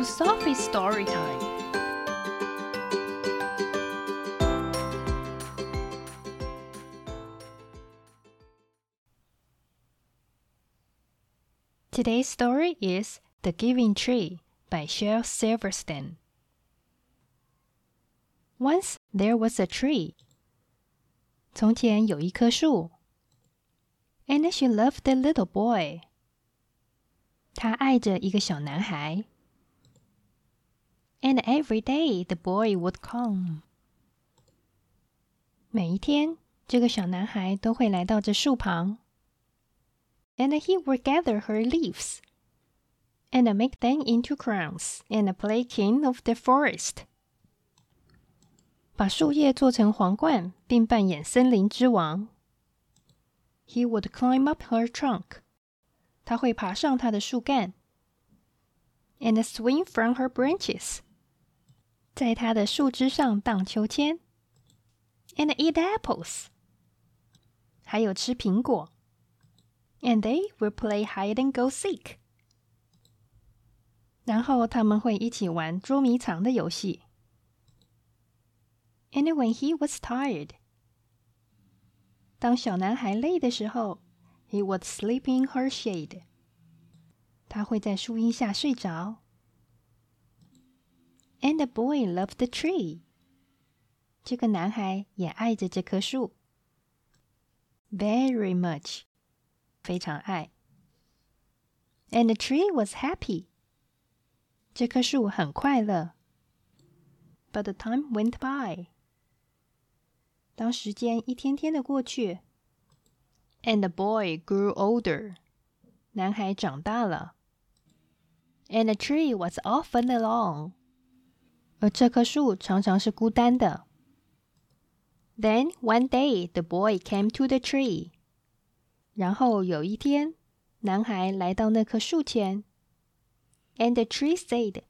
to Sophie's story time. Today's story is The Giving Tree by Shel Silverstein. Once there was a tree. 从前有一棵树。And she loved the little boy. 她爱着一个小男孩。 And every day the boy would come. 每一天，这个小男孩都会来到这树旁。And he would gather her leaves and make them into crowns and play king of the forest. 把树叶做成皇冠，并扮演森林之王。He would climb up her trunk. 他会爬上她的树干，and swing from her branches. 在她的树枝上荡秋千，and eat apples. 还有吃苹果，and they will play hide and go seek. 然后他们会一起玩捉迷藏的游戏。And when he was tired，当小男孩累的时候，he would sleep in her shade。他会在树荫下睡着。 And the boy loved the tree。这个男孩也爱着这棵树，very much，非常爱。And the tree was happy。这棵树很快乐。But the time went by。当时间一天天的过去，and the boy grew older，男孩长大了，and the tree was often alone， 而这棵树常常是孤单的。Then one day the boy came to the tree，然后有一天，男孩来到那棵树前，and the tree said，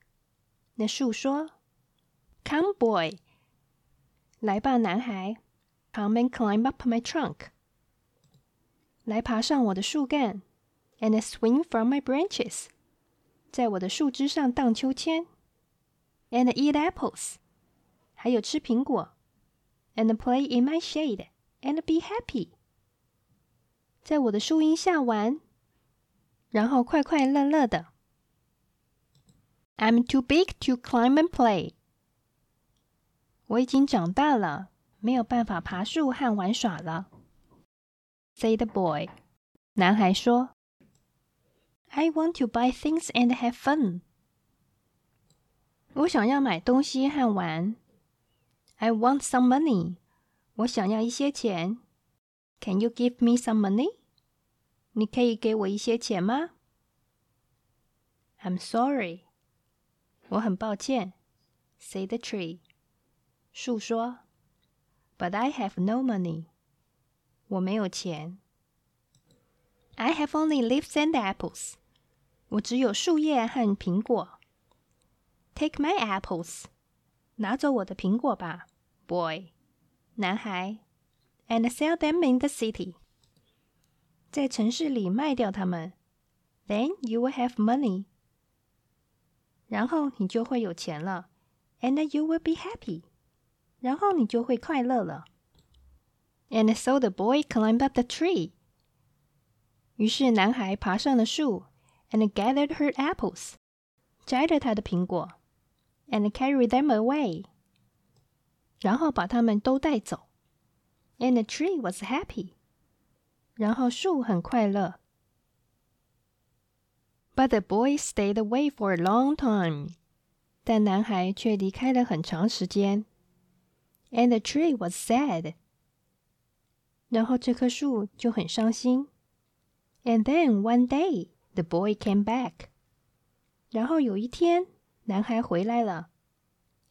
那树说，Come boy，来吧，男孩。Come and climb up my trunk，来爬上我的树干，and swing from my branches，在我的树枝上荡秋千 ，and eat apples，还有吃苹果，and play in my shade and be happy，在我的树荫下玩，然后快快乐乐的。I'm too big to climb and play，我已经长大了。没有办法爬树和玩耍了。Say the boy，男孩说：“I want to buy things and have fun。” 我想要买东西和玩。I want some money。我想要一些钱。Can you give me some money？你可以给我一些钱吗？I'm sorry。我很抱歉。Say the tree。树说。but I have no money. 我没有钱。I have only leaves and apples. 我只有树叶和苹果。 Take my apples. 拿走我的苹果吧，boy，男孩，and sell them in the city. 在城市里卖掉它们。Then you will have money. 然后你就会有钱了，and you will be happy. 然后你就会快乐了。And so the boy climbed up the tree. 于是男孩爬上了树，and gathered her apples，摘了他的苹果 ，and carried them away，然后把它们都带走。And the tree was happy，然后树很快乐。But the boy stayed away for a long time，但男孩却离开了很长时间。and the tree was sad. 然后这棵树就很伤心。And then one day the boy came back. 然后有一天， 男孩回来了。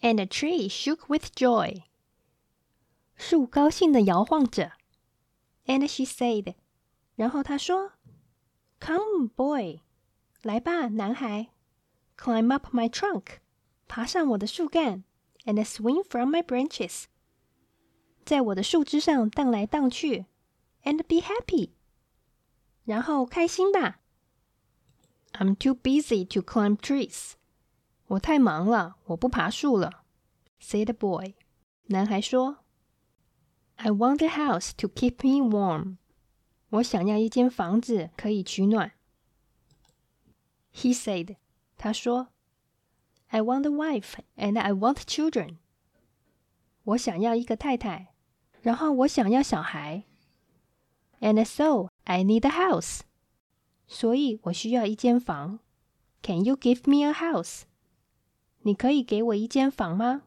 And the tree shook with joy. 树高兴的摇晃着。And she said. 然后她说：“Come, boy，来吧，男孩，climb up my trunk，爬上我的树干。” and swing from my branches，在我的树枝上荡来荡去，and be happy，然后开心吧。I'm too busy to climb trees， 我太忙了，我不爬树了。Said the boy. 男孩说：“I want a house to keep me warm.” 我想要一间房子可以取暖。He said. 他说：“I want a wife and I want children.” 我想要一个太太，然后我想要小孩。And so I need a house. 所以我需要一间房。Can you give me a house? 你可以给我一间房吗？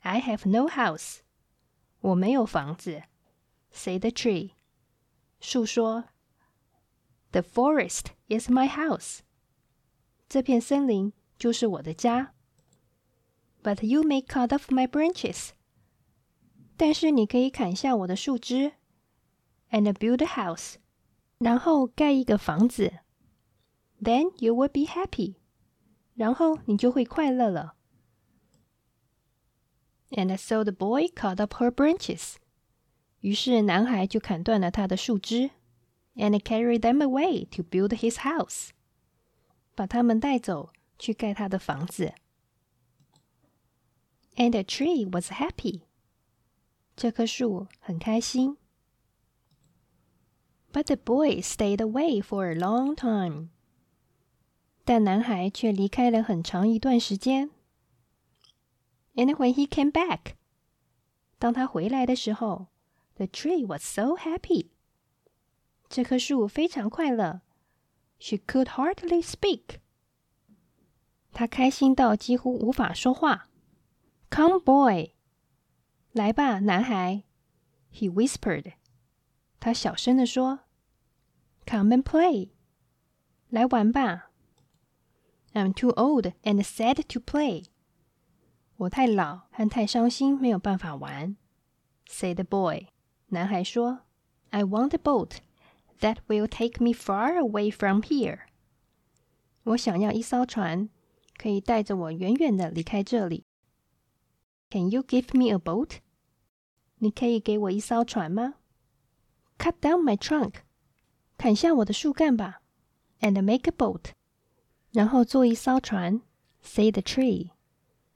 I have no house. 我没有房子。Say the tree. 树说：“The forest is my house.” 这片森林就是我的家。But you may cut off my branches. 但是你可以砍下我的树枝，and build a house. 然后盖一个房子。Then you will be happy. 然后你就会快乐了。And so the boy cut up her branches. 于是男孩就砍断了他的树枝，and carried them away to build his house，把他们带走去盖他的房子。And the tree was happy，这棵树很开心。But the boy stayed away for a long time， 但男孩却离开了很长一段时间。And when he came back，当他回来的时候。The tree was so happy. 这棵树非常快乐。She could hardly speak. 她开心到几乎无法说话。Come, boy. 来吧，男孩。He whispered. 他小声地说。Come and play. 来玩吧。 I'm too old and sad to play. 我太老和太伤心，没有办法玩。Said the boy. 男孩说：“I want a boat that will take me far away from here。”我想要一艘船，可以带着我远远的离开这里。Can you give me a boat？你可以给我一艘船吗？Cut down my trunk，砍下我的树干吧。And make a boat， 然后做一艘船。Say the tree，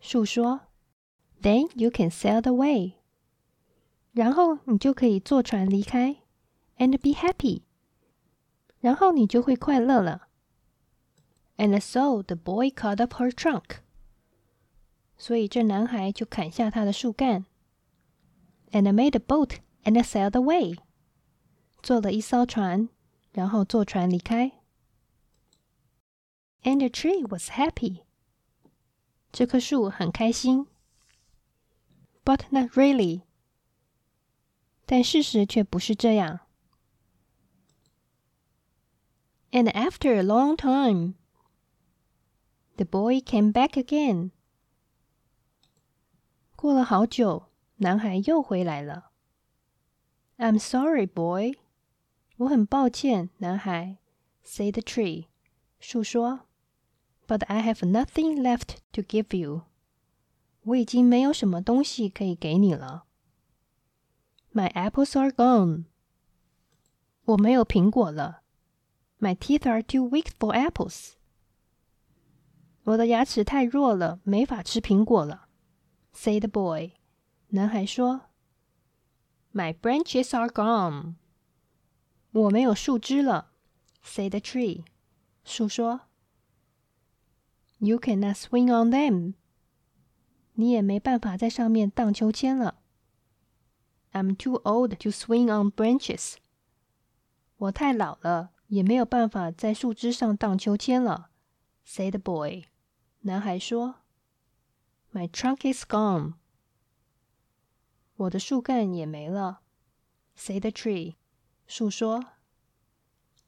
树说。Then you can sail away。然后你就可以坐船离开，and be happy。然后你就会快乐了。And so the boy cut up her trunk。所以这男孩就砍下他的树干，and made a boat and sailed away。做了一艘船，然后坐船离开。 And the tree was happy。这棵树很开心，but not really。但事实却不是这样。And after a long time, the boy came back again. 过了好久，男孩又回来了。I'm sorry, boy. 我很抱歉，男孩。Said the tree. 树说。 But I have nothing left to give you. 我已经没有什么东西可以给你了。My apples are gone. 我没有苹果了。My teeth are too weak for apples. 我的牙齿太弱了，没法吃苹果了。Say the boy. 男孩说。My branches are gone. 我没有树枝了。Say the tree. 树说。 You cannot swing on them. 你也没办法在上面荡秋千了。I'm too old to swing on branches. 我太老了，也没有办法在树枝上荡秋千了。Said the boy. 男孩说：“My trunk is gone. 我的树干也没了。”Said the tree. 树说：“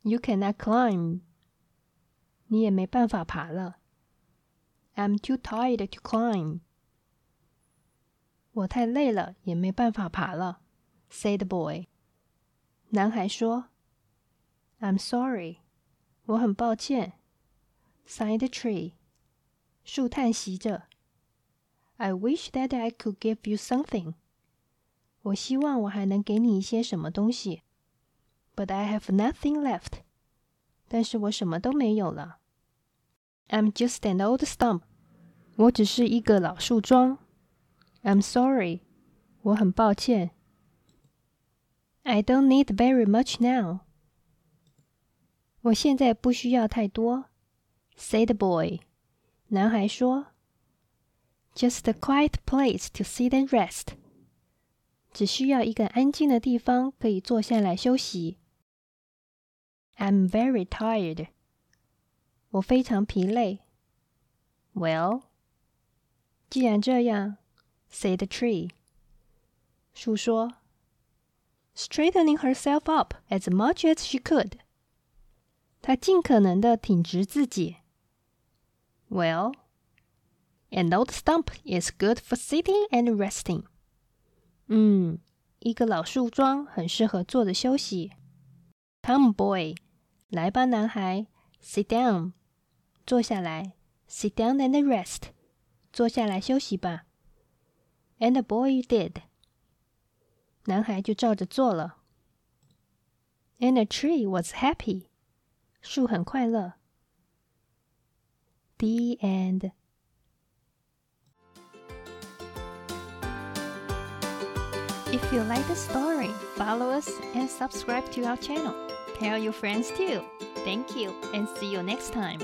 You cannot climb. 你也没办法爬了。 ”I'm too tired to climb. 我太累了，也没办法爬了。Said the boy。男孩说：“I'm sorry，我很抱歉。” Sighed the tree。树叹息着。I wish that I could give you something。我希望我还能给你一些什么东西。But I have nothing left。但是我什么都没有了。 I'm just an old stump. 我只是一个老树桩。I'm sorry. 我很抱歉。I don't need very much now. 我现在不需要太多。Said the boy. 男孩说。Just a quiet place to sit and rest. 只需要一个安静的地方可以坐下来休息。I'm very tired. 我非常疲累。Well，既然这样，said the tree。树说，straightening herself up as much as she could。她尽可能的挺直自己。Well，an old stump is good for sitting and resting。嗯，一个老树桩很适合坐着休息。Come, boy，来吧，男孩，sit down。 坐下来，sit down and rest，坐下来休息吧。And the boy did，男孩就照着做了。And the tree was happy，树很快乐。The end. If you like the story, follow us and subscribe to our channel. Tell your friends too. Thank you and see you next time.